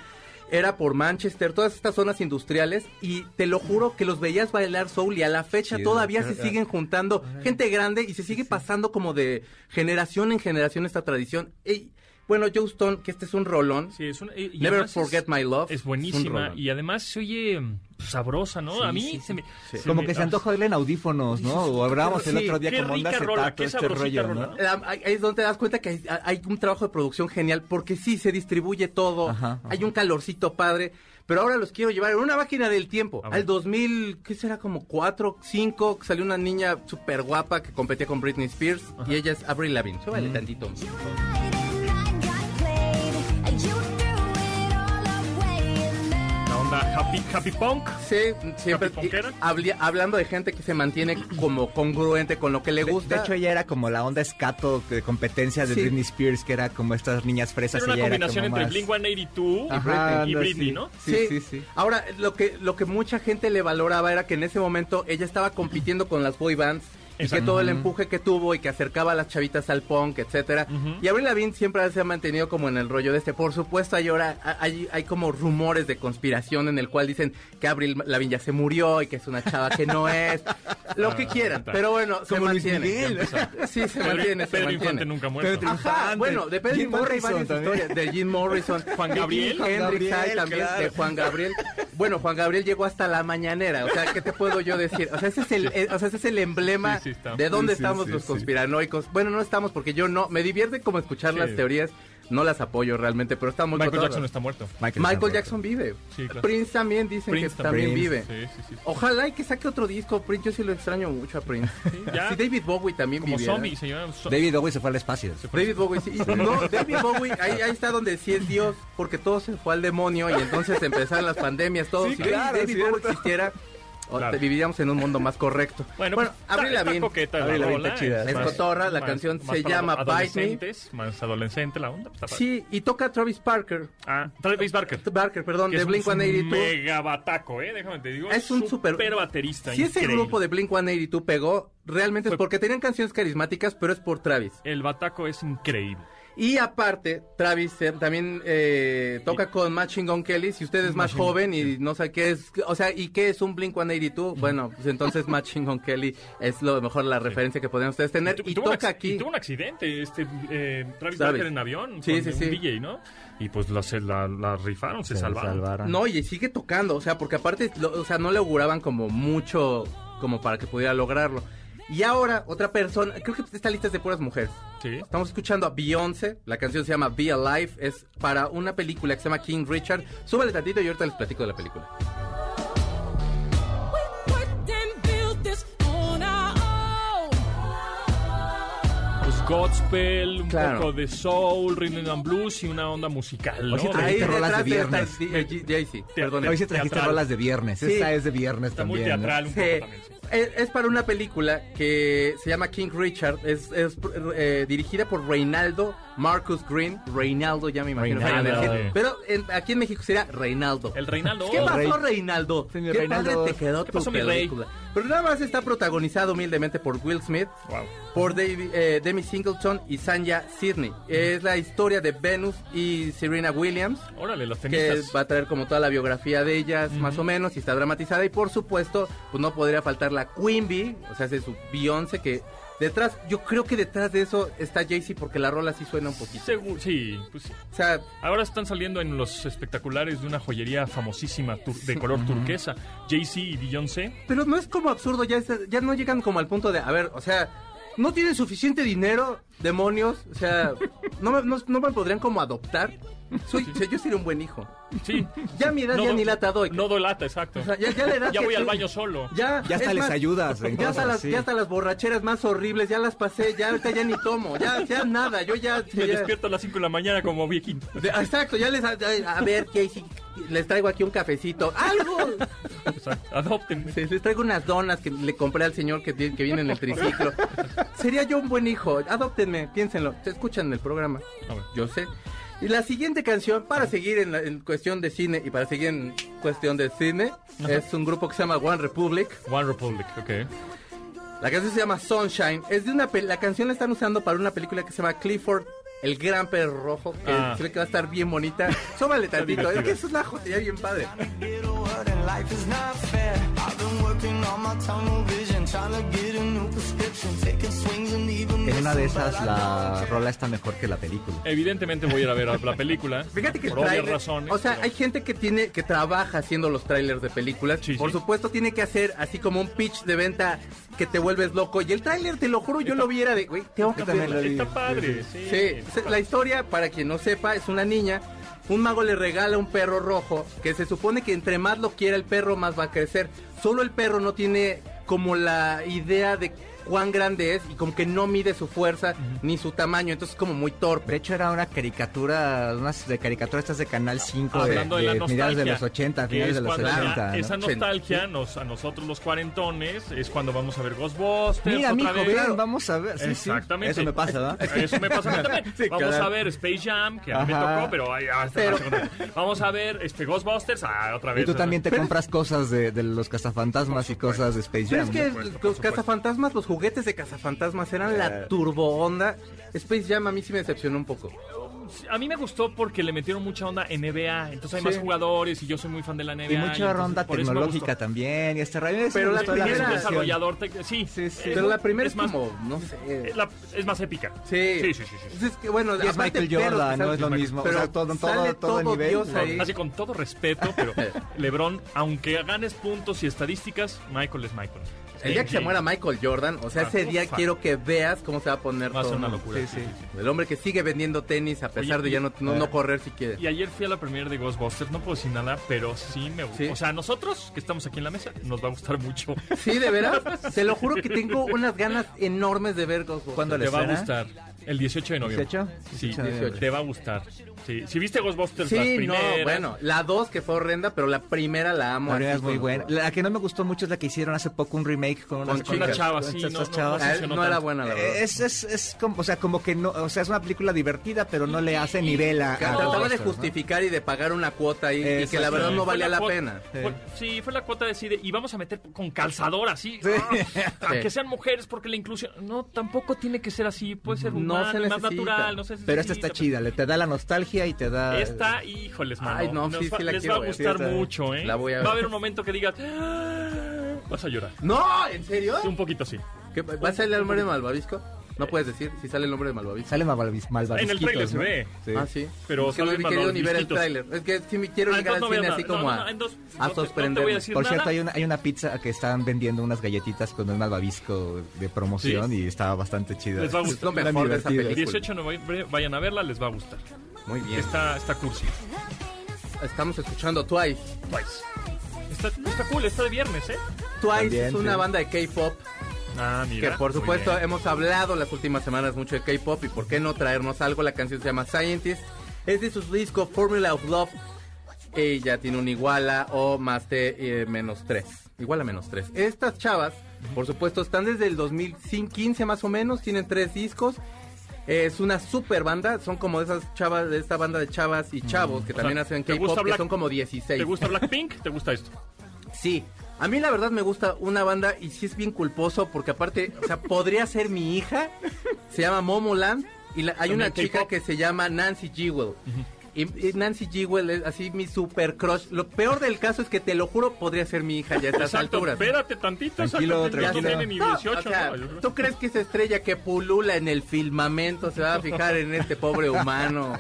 S7: Era por Manchester, todas estas zonas industriales. Y te lo juro que los veías bailar soul y a la fecha
S3: Sí,
S7: todavía se siguen juntando gente grande y se sigue pasando como de generación en generación esta tradición. Y, bueno, Joe Stone, que este es un rolón.
S2: Sí, es una- y-
S7: Never Forget
S2: es-
S7: My Love.
S2: Es
S7: es un
S2: buenísima
S7: rolón.
S2: y además se oye mm, sabrosa, ¿no?
S7: Sí,
S2: a mí
S7: sí,
S2: se me...
S7: sí.
S2: se
S3: Como
S2: me-
S3: que se antoja oírle en audífonos, ¿no? O hablábamos el
S7: Sí,
S3: otro día
S2: qué
S3: como onda acetato,
S2: qué
S3: este rollo,
S2: rola,
S3: ¿no?
S7: Ahí es donde te das cuenta que hay, hay un trabajo de producción genial, porque sí, se distribuye todo,
S3: Ajá, ajá.
S7: hay un calorcito padre, pero ahora los quiero llevar en una máquina del tiempo, al 2000, ¿qué será? Como 4, 5, que salió una niña súper guapa que competía con Britney Spears, y ella es Avril Lavigne, súbale
S2: Mm.
S7: tantito.
S2: Onda happy, happy punk.
S7: Sí, siempre
S2: ¿Happy
S7: y hablando de gente que se mantiene como congruente con lo que le gusta.
S3: de hecho, ella era como la onda escato de competencia de
S7: Sí.
S3: Britney Spears, que era como estas niñas fresas.
S2: Era una
S3: ella era
S2: combinación
S3: como
S2: entre
S3: más-
S2: Blink-182 y
S3: Ajá,
S2: Britney, y
S3: anda,
S2: Britney,
S3: sí.
S2: ¿no?
S3: Sí, sí, sí.
S7: Ahora, lo que, lo que mucha gente le valoraba era que en ese momento ella estaba compitiendo con las boy bands y que todo el empuje que tuvo y que acercaba a las chavitas al punk, etcétera. Y Avril Lavigne siempre se ha mantenido como en el rollo de este. Por supuesto, hay ahora hay, hay como rumores de conspiración en el cual dicen que Avril Lavigne ya se murió y que es una chava que no es. Lo que quieran, pero bueno, se
S3: Como Luis
S7: mantiene.
S3: Miguel.
S7: Sí, se
S2: Pedro,
S7: mantiene, se
S2: Pedro
S7: mantiene.
S2: Infante nunca muerto.
S3: Pedro
S7: Ajá,
S3: Infante.
S7: bueno, de Pedro
S3: Jim
S7: Infante hay
S3: Morrison
S7: varias
S3: también.
S7: historias. De Jim Morrison.
S2: Juan Gabriel.
S3: Juan
S7: Hendrix hay también,
S3: claro.
S7: de Juan Gabriel. Bueno, Juan Gabriel llegó hasta la mañanera. O sea, ¿qué te puedo yo decir? O sea, ese es el, eh, o sea, ese es el emblema
S2: Sí, sí,
S7: de dónde
S3: Sí,
S7: estamos
S3: sí,
S7: los
S3: sí.
S7: conspiranoicos. Bueno, no estamos porque yo no. Me divierte como escuchar
S2: Sí.
S7: las teorías. No las apoyo realmente, pero está muy
S2: Michael. Jackson está muerto.
S7: Michael Jackson vive.
S2: Sí, claro.
S7: Prince también dicen
S2: Prince
S7: que también
S3: también.
S7: vive.
S2: Sí, sí, sí.
S7: Ojalá y que saque otro disco. Prince, yo sí lo extraño mucho a Prince.
S2: ya.
S7: Si David Bowie también
S2: Como
S7: viviera.
S2: zombie, se llama. zo-
S3: David Bowie se fue al espacio.
S7: David Bowie, sí. Y No, David Bowie, ahí, ahí está donde sí es Dios, porque todo se fue al demonio y entonces empezaron las pandemias, todo.
S3: Sí,
S7: si
S3: claro,
S7: David. Bowie existiera,
S2: Claro.
S7: viviríamos en un mundo más correcto.
S2: Bueno, pues,
S7: Avril
S2: está, está la
S3: está chida.
S7: Es
S2: más-
S7: cotorra, la
S2: más-
S7: canción
S2: más
S7: se llama Bite Me.
S2: Más adolescente la onda. pues.
S7: Sí, y toca Travis Parker.
S2: Ah, Travis Barker.
S7: Barker, perdón, de
S2: es
S7: Blink
S2: un
S7: 182.
S2: mega bataco, ¿eh? Déjame te digo.
S7: Es un super-
S2: baterista.
S7: Si ese
S2: increíble.
S7: grupo de Blink 182 pegó, realmente
S2: Fue-
S7: es porque tenían canciones carismáticas, pero es por Travis.
S2: El bataco es increíble.
S7: Y aparte, Travis eh, también eh, toca con Machine Gun Kelly. Si usted es más joven y no sabe qué es, o sea, ¿y qué es un Blink 182? Bueno, pues entonces Machine Gun Kelly es lo mejor la referencia que podrían ustedes tener.
S2: Tu-
S7: Y
S2: tuvo
S7: toca aquí.
S2: y tuvo un accidente, este, eh, Travis
S7: Travis.
S2: Barker en avión.
S7: Sí,
S2: con
S7: sí,
S2: un
S7: sí.
S2: DJ, ¿no? Y pues la, se la, la rifaron, se, salvaron.
S7: No, y sigue tocando, o sea, porque aparte, lo- o sea, no le auguraban como mucho como para que pudiera lograrlo. Y ahora, otra persona, creo que esta lista es de puras mujeres.
S2: Sí.
S7: Estamos escuchando a Beyoncé, la canción se llama Be Alive, es para una película que se llama King Richard. Súbale tantito y ahorita les platico de la película.
S2: Pues gospel, un
S7: Claro.
S2: poco de soul, rhythm and blues y una onda musical, ¿no?
S3: Oye,
S2: De-
S3: Trajiste rolas de viernes.
S7: Jay-Z, perdón.
S3: Hoy sí trajiste
S2: Teatral.
S3: rolas de viernes.
S7: Sí.
S3: Esta es de viernes
S2: Está muy
S3: también. ¿no?
S2: teatral un
S7: Sí.
S2: poco también, sí.
S7: Es, es para una película que se llama King Richard. Es, es, eh, dirigida por Reinaldo Marcus Green. Reinaldo, ya me imagino.
S2: Reinaldo.
S7: decir. Pero en- aquí en México sería Reinaldo.
S2: El Reinaldo.
S7: ¿Qué pasó. Reinaldo?
S3: Señor
S7: ¿Qué
S3: Reinaldo.
S7: padre te quedó
S2: ¿Qué
S7: tu
S2: pasó, mi rey?
S7: Pero nada más está protagonizado humildemente por Will Smith,
S2: Wow.
S7: por David, eh, Demi Singleton y Sanya Sidney. Es la historia de Venus y Serena Williams
S2: Órale, los
S7: que
S2: tenistas.
S7: va a traer como toda la biografía de ellas, más o menos, y está dramatizada. Y por supuesto, pues no podría faltar la Queen Bee, o sea, es su Beyoncé, que detrás, yo creo que detrás de eso está Jay-Z, porque la rola sí suena un poquito.
S2: Seguro, sí, pues sí.
S7: O sea,
S2: Ahora están saliendo en los espectaculares de una joyería famosísima de color turquesa. Jay-Z y Beyoncé.
S7: pero no es como absurdo, ya, es- ya no llegan como al punto de, a ver, o sea, no tienen suficiente dinero, demonios, o sea, no me, no, no me podrían como adoptar. Soy, o sea, yo sería un buen hijo.
S2: Sí.
S7: Ya a mi edad
S2: No
S7: ya
S2: do-
S7: ni lata doy.
S2: No doy lata, exacto.
S7: O sea, ya, ya la edad
S2: Ya
S7: que
S2: voy al baño solo.
S7: Ya,
S3: Ya hasta
S7: es
S3: les
S7: más,
S3: ayudas en
S7: Ya hasta, las,
S3: sí.
S7: ya hasta las borracheras más horribles, ya las pasé, ya ahorita ya ni tomo, ya, ya nada, yo ya...
S2: Me
S7: ya-
S2: despierto a las 5 de la mañana como viejito.
S7: de- exacto, ya les... A, a ver, Casey, les traigo aquí un cafecito, algo.
S2: Exacto. Adóptenme.
S7: Sí, Les traigo unas donas que le compré al señor que, que viene en el triciclo. Sería yo un buen hijo, piénsenlo, se escuchan en el programa,
S2: A ver.
S7: yo sé. Y la siguiente canción, para seguir en, la- en cuestión de cine y para seguir en cuestión de cine, es un grupo que se llama One Republic.
S2: One Republic, ok.
S7: La canción se llama Sunshine. Es de una la canción la están usando para una película que se llama Clifford, el gran perro rojo, que
S2: Ah.
S7: se ve que va a estar bien bonita. Sóbale tantito, es que eso es una jotería bien padre.
S3: Una de esas la rola está mejor que la película.
S2: Evidentemente voy a ir a ver la película.
S7: Fíjate que
S2: por obvias
S7: tráiler-
S2: razones.
S7: o sea,
S2: pero-
S7: hay gente que tiene que trabaja haciendo los trailers de películas.
S2: Sí,
S7: Por
S2: sí.
S7: supuesto tiene que hacer así como un pitch de venta que te vuelves loco. Y el tráiler, te lo juro, yo lo viera de, güey, tengo que
S3: Yo también
S7: verlo.
S3: lo vi.
S2: Está padre, sí.
S7: Sí, la historia, para quien no sepa, es una niña. Un mago le regala un perro rojo que se supone que entre más lo quiera el perro, más va a crecer. Solo el perro no tiene como la idea de cuán grande es y como que no mide su fuerza ni su tamaño, entonces es como muy
S3: De
S7: torpe.
S3: hecho, era una caricatura, unas de caricaturas estas de Canal 5 de,
S2: Hablando de, la
S3: de
S2: nostalgia.
S3: finales de los 80,
S2: que
S3: finales
S2: es
S3: de los
S2: cuando
S3: 80.
S2: ya
S3: ¿no?
S2: Esa nostalgia nos, a nosotros los cuarentones es cuando vamos a ver Ghostbusters.
S3: Mira, mijo, ven, vamos a ver. Sí, sí.
S2: Exactamente.
S3: Eso me pasa, ¿verdad?
S2: Eso me pasa a mí también.
S7: Sí,
S2: Vamos
S7: claro.
S2: a ver Space Jam, que a mí me tocó, pero ay, hasta
S7: Pero-
S2: la segunda. Vamos a ver este Ghostbusters, ah, otra vez.
S3: Y tú también te
S7: Pero-
S3: compras cosas de, de los cazafantasmas y cosas de Space
S7: Pero
S3: Jam.
S7: es que los cazafantasmas, los juguetes de cazafantasmas eran la turbo onda. Space Jam a mí sí me decepcionó un poco.
S2: A mí me gustó porque le metieron mucha onda NBA, entonces hay
S7: Sí.
S2: más jugadores y yo soy muy fan de la NBA.
S3: Y mucha
S2: entonces
S3: ronda
S2: por eso me
S3: tecnológica también. Y este rayo es
S7: Pero la primera-
S2: desarrollador, sí,
S3: Sí, sí.
S2: es-
S7: Pero la primera
S2: es
S7: es,
S2: más,
S7: como, no sé.
S2: la- es más épica.
S7: Sí.
S2: Sí, sí, sí, sí.
S7: Pues es que, bueno,
S3: Y es Michael Jordan, no es lo
S2: Michael-
S3: mismo.
S7: Pero
S3: o sea, todo, todo,
S7: sale
S3: todo,
S7: todo
S3: nivel.
S7: Dios
S3: no.
S7: ahí.
S2: Así con todo respeto, pero LeBron, aunque ganes puntos y estadísticas, Michael es Michael.
S7: El día que se muera Michael Jordan, o sea,
S2: Ah,
S7: ese día
S2: ufa.
S7: quiero que veas cómo se va a poner
S2: Va a ser una locura.
S3: Sí, sí.
S7: El hombre que sigue vendiendo tenis a pesar
S2: Oye,
S7: de ya no, no,
S3: y-
S7: no correr si quiere.
S2: Y ayer fui a la premiere de Ghostbusters, no puedo decir nada, pero sí me gustó.
S7: Sí.
S2: O sea, nosotros que estamos aquí en la mesa, nos va a gustar mucho.
S7: Sí, de veras. Te lo juro que tengo unas ganas enormes de ver Ghostbusters.
S3: ¿Cuándo
S2: Te
S3: le
S2: va a gustar. El 18 de noviembre.
S3: ¿18?
S2: Sí,
S3: 18 de noviembre.
S2: te va a gustar. Sí. Si viste Ghostbusters las
S7: Sí, no,
S2: primeras...
S7: bueno, la 2 que fue horrenda, pero la primera la amo.
S3: La verdad es muy buena. La que no me gustó mucho es la que hicieron hace poco un remake con unas
S7: Con
S2: Con la
S7: chicas.
S2: chava,
S3: con
S2: sí,
S3: estas
S2: no, no, no
S3: chavas.
S7: No era buena la verdad.
S3: Eh, Es, es, es como, o sea, como que no, o sea, es una película divertida, pero no le hace nivel a.
S7: Que
S3: a
S7: trataba de justificar y de pagar una cuota ahí y que la verdad
S2: Sí,
S7: no valía la pena.
S2: fue- sí, fue la cuota de decide y vamos a meter con calzador así.
S3: Sí.
S2: ah, a que sean mujeres porque la inclusión. No, tampoco tiene que ser así. Puede ser
S7: No
S2: humano,
S7: se
S2: y más
S7: necesita.
S2: natural. No se
S3: Pero esta
S2: necesita,
S3: está chida, le te da la nostalgia y te da.
S2: Esta, híjoles, mano.
S7: Ay, no, sí,
S2: va-
S7: sí la
S2: les
S7: quiero
S2: va a gustar mucho, ¿eh?
S7: la voy a
S2: Va
S7: ver.
S2: a haber un momento que digas. "Ah", Vas a llorar.
S7: No, ¿en serio?
S2: Sí, un poquito sí.
S7: ¿Qué- ¿Va a salir el nombre de Malvavisco? No puedes decir si sale el nombre de Malvavisco.
S3: Sale malvavis, malvavisquitos,
S2: En el tráiler se ve.
S3: Sí.
S7: Ah, sí.
S2: Pero
S7: es que no he querido ni ver el tráiler. Es que sí me quiero
S2: Ah,
S7: llegar al
S2: no
S7: cine así como
S2: No, no,
S7: a, a sorprenderme.
S3: Por cierto, hay una, hay una pizza que están vendiendo unas galletitas con un malvavisco de promoción y estaba bastante chida.
S2: Les va a
S7: Es
S2: gustar.
S7: lo mejor de esa película.
S2: 18 de noviembre, vayan a verla, les va a gustar.
S7: Muy bien.
S2: Está, está cursi.
S7: Estamos escuchando Twice.
S2: Twice. Está, está cool, está de viernes, ¿eh?
S7: Twice
S3: También,
S7: es una
S3: sí.
S7: banda de K-pop
S2: Ah, mira.
S7: que por supuesto hemos hablado las últimas semanas mucho de K-pop y por qué no traernos algo. La canción se llama Scientist. Es de su disco Formula of Love. Ya tiene un iguala o más de eh, menos 3. Iguala menos 3. Estas chavas, por supuesto, están desde el 2015 más o menos. Tienen tres discos. Es una super banda. Son como de esas chavas, de esta banda de chavas y chavos que
S2: sea,
S7: también hacen
S2: ¿te gusta
S7: K-pop, que son como 16.
S2: ¿Te gusta Blackpink? ¿Te gusta esto?
S7: Sí. A mí la verdad me gusta una banda y sí es bien culposo porque aparte, o sea, podría ser mi hija. Se llama Momoland y la- hay una chica que se llama Nancy Jewell. y, y Nancy Jewell es así mi super crush. Lo peor del caso es que te lo juro podría ser mi hija ya a estas
S2: Exacto,
S7: alturas.
S2: espérate tantito.
S3: Tranquilo,
S2: exacto, ya
S3: tranquilo.
S2: tiene ni
S7: No,
S2: 18,
S7: o sea,
S2: ¿no? Yo creo-
S7: ¿tú crees que esa estrella que pulula en el filmamento se va a fijar en este pobre humano?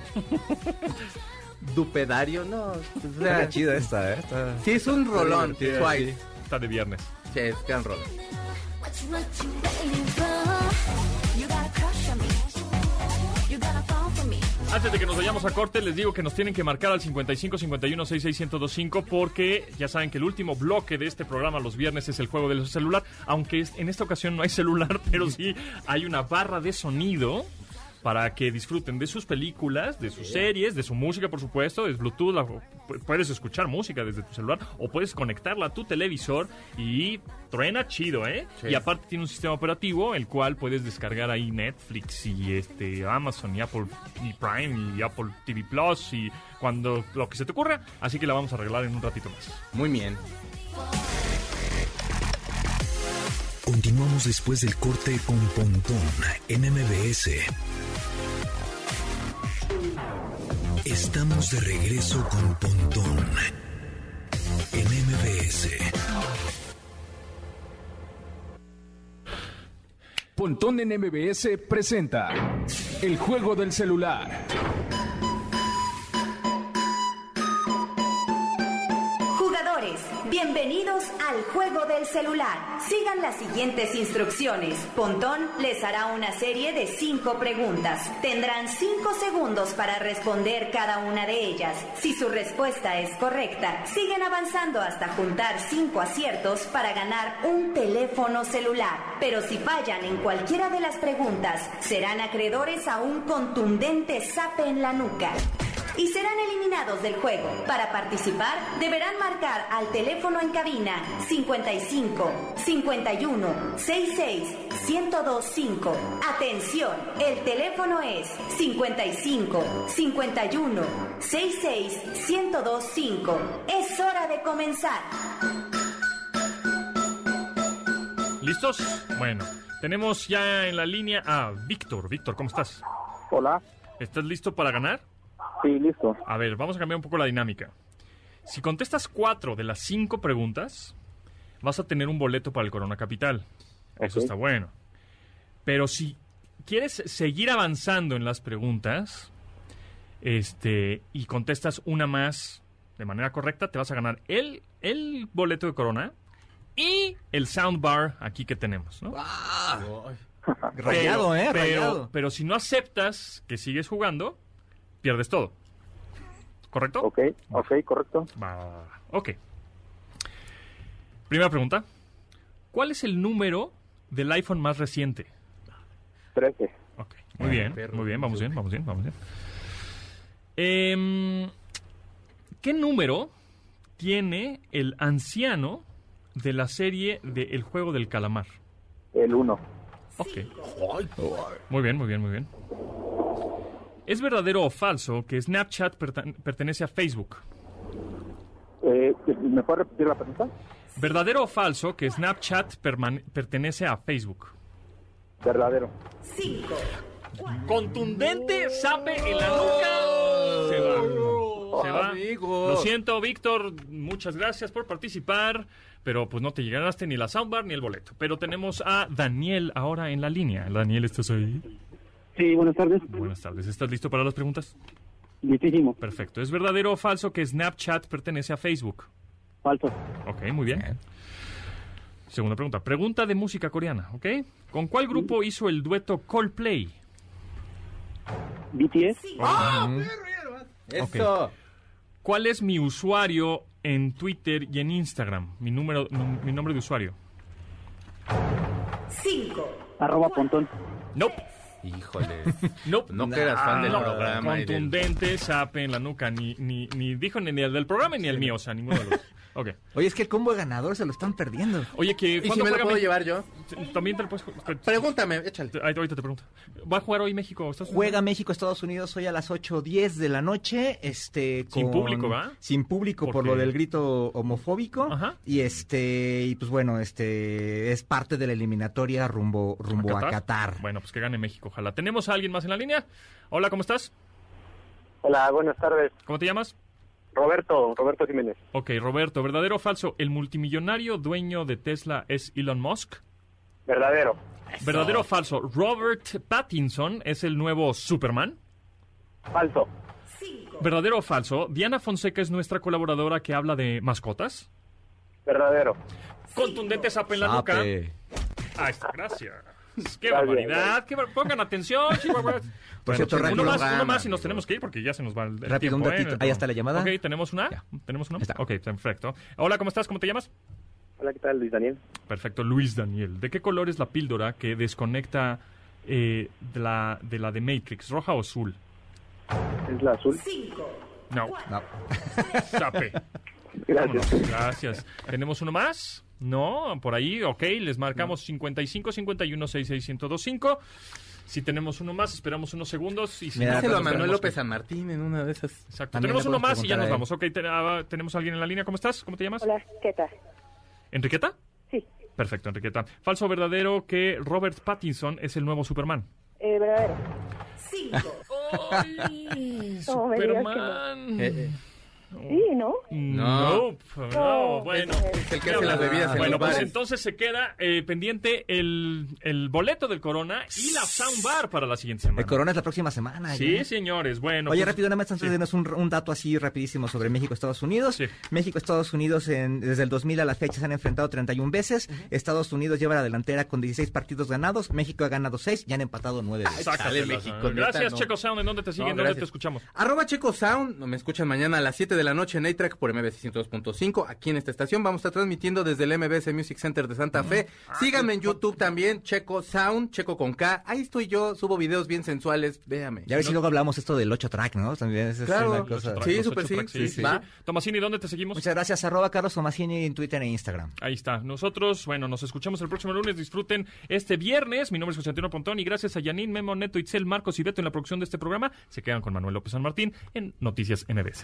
S7: Dupedario, no. o sea,
S3: Está chida esta, ¿eh? Está-
S7: sí, es un rolón, Twice.
S2: De viernes.
S7: Sí, es gran rolón.
S8: What you, what you waiting for? You got a crush on me. You got a fall for me.
S2: Antes de que nos vayamos a corte, les digo que nos tienen que marcar al 55 51 66 1025 porque ya saben que el último bloque de este programa los viernes es el juego del celular, aunque en esta ocasión no hay celular, pero sí hay una barra de sonido para que disfruten de sus películas, de sus series, de su música, por supuesto, es Bluetooth, la- puedes escuchar música desde tu celular o puedes conectarla a tu televisor y truena chido, ¿eh?
S7: Sí.
S2: Y aparte tiene un sistema operativo el cual puedes descargar ahí Netflix y este Amazon y Apple y Prime y Apple TV Plus y cuando lo que se te ocurra, así que la vamos a arreglar en un ratito más.
S7: Muy bien.
S1: Continuamos después del corte con Pontón en MBS. Estamos de regreso con Pontón en MBS.
S9: Pontón en MBS presenta El juego del celular.
S10: Bienvenidos al juego del celular. Sigan las siguientes instrucciones. Pontón les hará una serie de cinco preguntas. Tendrán cinco segundos para responder cada una de ellas. Si su respuesta es correcta, siguen avanzando hasta juntar cinco aciertos para ganar un teléfono celular. Pero si fallan en cualquiera de las preguntas, serán acreedores a un contundente zape en la nuca y serán eliminados del juego. Para participar, deberán marcar al teléfono en cabina 55 51 66 1025. Atención, el teléfono es 55 51 66 1025. Es hora de comenzar.
S2: ¿Listos? Bueno, tenemos ya en la línea a Víctor. Víctor, ¿cómo estás?
S11: Hola.
S2: ¿Estás listo para ganar?
S11: Sí, listo.
S2: A ver, vamos a cambiar un poco la dinámica. Si contestas cuatro de las cinco preguntas, vas a tener un boleto para el Corona Capital. Eso está bueno. Pero si quieres seguir avanzando en las preguntas, este, y contestas una más de manera correcta, te vas a ganar el, el boleto de Corona y el soundbar aquí que tenemos, ¿no?
S3: Rayado, ¿eh?
S2: Pero, pero si no aceptas que sigues jugando, pierdes todo. ¿Correcto?
S11: Ok, ok, correcto.
S2: Va. Ok. Primera pregunta. ¿Cuál es el número del iPhone más reciente?
S11: 13.
S2: Ok. Muy bien, muy bien, vamos bien, vamos bien, vamos bien. Em, ¿Qué número tiene el anciano de la serie de El Juego del Calamar?
S11: El 1.
S2: Ok. Muy bien, muy bien, muy bien. ¿Es verdadero o falso que Snapchat perten- pertenece a Facebook?
S11: Eh, ¿Me puede repetir la pregunta?
S2: ¿Verdadero o falso que Snapchat pertenece a Facebook?
S11: Verdadero.
S2: Contundente, sape en la nuca. Se va. Se va.
S7: amigo.
S2: Lo siento, Víctor. Muchas gracias por participar. Pero pues no te llegaste ni la soundbar ni el boleto. Pero tenemos a Daniel ahora en la línea. Daniel, ¿estás ahí?
S11: Sí, buenas tardes.
S2: Buenas tardes. ¿Estás listo para las preguntas?
S11: Listísimo.
S2: Perfecto. ¿Es verdadero o falso que Snapchat pertenece a Facebook?
S11: Falso.
S2: Ok, muy bien. Segunda pregunta. Pregunta de música coreana, ¿ok? ¿Con cuál grupo hizo el dueto Coldplay?
S11: BTS.
S7: Eso.
S2: ¿Cuál es mi usuario en Twitter y en Instagram? Mi número, mi nombre de usuario.
S11: Arroba pontón.
S2: Nope.
S7: Híjole.
S2: Nope.
S7: No que eras fan del
S2: No,
S7: programa. y del-
S2: Contundente, sape en la nuca. Ni, ni, ni dijo ni el del programa ni el mío, o sea, ninguno de los. Ok.
S3: Oye, es que el combo ganador se lo están perdiendo.
S2: Oye, que
S7: ¿Y si
S2: ¿cuándo
S7: me lo puedo
S2: México?
S7: llevar yo?
S2: También te lo puedes.
S7: Pregúntame, échale.
S2: ahorita te pregunto. ¿Va a jugar hoy México? ¿Estás
S3: Juega México Estados Unidos hoy a las 8:10 de la noche, este
S2: Sin
S3: con-
S2: público, ¿va?
S3: Sin público por lo del grito homofóbico
S2: Ajá.
S3: y este y pues bueno, este es parte de la eliminatoria rumbo rumbo a Qatar.
S2: Bueno, pues que gane México, ojalá. ¿Tenemos a alguien más en la línea? Hola, ¿cómo estás?
S11: Hola, buenas tardes.
S2: ¿Cómo te llamas?
S11: Roberto, Roberto Jiménez.
S2: Ok, Roberto, ¿verdadero o falso? ¿El multimillonario dueño de Tesla es Elon Musk?
S11: Verdadero.
S2: ¿Verdadero o falso? ¿Robert Pattinson es el nuevo Superman?
S11: Falso.
S2: ¿Verdadero o falso? ¿Diana Fonseca es nuestra colaboradora que habla de mascotas?
S11: Verdadero.
S2: Contundente sape en la nuca. Ahí está, gracias. ¡Qué
S11: Está bien,
S2: barbaridad! qué bar- Pongan atención, chihuahuas.
S3: Por cierto,
S2: uno más, uno más y nos tenemos que ir porque ya se nos va el,
S3: Rápido,
S2: tiempo.
S3: un
S2: ¿eh? el
S3: Ahí está la llamada.
S2: Ok, ¿tenemos una?
S3: Ya.
S2: ¿Tenemos una?
S3: Está.
S2: Ok, perfecto. Hola, ¿cómo estás? ¿Cómo te llamas?
S11: Hola, ¿qué tal, Luis Daniel?
S2: Perfecto, Luis Daniel. ¿De qué color es la píldora que desconecta eh, de, la, de la de Matrix? ¿Roja o azul?
S11: Es la azul.
S2: No.
S3: No.
S2: Sape.
S11: Gracias.
S2: Vámonos. Gracias. ¿Tenemos uno más? No, por ahí, ok. Les marcamos 55 51 66 1025. Si tenemos uno más, esperamos unos segundos. Y si
S3: Mira,
S2: no,
S7: Díselo a
S2: pues
S7: Manuel López Martín en una de esas.
S2: Exacto.
S3: También
S2: tenemos uno más y ya nos
S3: a
S2: vamos. Ok, ah, tenemos a alguien en la línea. ¿Cómo estás? ¿Cómo te llamas?
S12: Hola, ¿qué tal?
S2: ¿Enriqueta?
S12: Sí,
S2: Perfecto, Enriqueta. ¿Falso o verdadero que Robert Pattinson es el nuevo Superman?
S12: eh, verdadero. Me digas que no. Sí, ¿no?
S7: No.
S2: No,
S12: No.
S2: bueno.
S7: Es el que hace las bebidas en
S2: Bueno,
S7: los
S2: pues
S7: bares.
S2: entonces se queda eh, pendiente el, el boleto del Corona y la soundbar para la siguiente semana.
S3: El Corona es la próxima semana.
S2: Sí,
S3: ya.
S2: señores, bueno.
S3: Oye,
S2: pues-
S3: rápido, nada más antes
S2: sí.
S3: de darnos un, un dato así rapidísimo sobre México-Estados Unidos.
S2: Sí.
S3: México-Estados Unidos en- desde el 2000 a la fecha se han enfrentado 31 veces. Estados Unidos lleva la delantera con 16 partidos ganados. México ha ganado 6 y han empatado 9 veces.
S7: Sale México, neta,
S2: Gracias,
S7: no.
S2: Checo Sound. ¿En dónde te siguen?
S7: No,
S2: ¿Dónde te escuchamos?
S7: Arroba Checo Sound, me escuchan mañana a las 7 de la noche en A-Track por MBC 102.5. Aquí en esta estación vamos a estar transmitiendo desde el MBS Music Center de Santa Fe. Síganme en YouTube también, Checo Sound, Checo con K. Ahí estoy yo, subo videos bien sensuales, véame.
S3: Ya ves si luego hablamos esto del 8 track, ¿no? También esa es
S7: Claro.
S3: una cosa.
S7: Sí,
S2: Los
S7: súper
S2: ocho
S7: sí,
S2: tracks,
S7: sí, sí.
S2: Va. Tomasini, ¿dónde te seguimos?
S3: Muchas gracias, arroba Carlos Tomasini en Twitter e Instagram.
S2: Ahí está. Nosotros, bueno, nos escuchamos el próximo lunes. Disfruten este viernes. Mi nombre es José Antonio Pontón y gracias a Yanin, Memo, Neto, Itzel, Marcos y Beto en la producción de este programa, se quedan con Manuel López San Martín en Noticias MBS.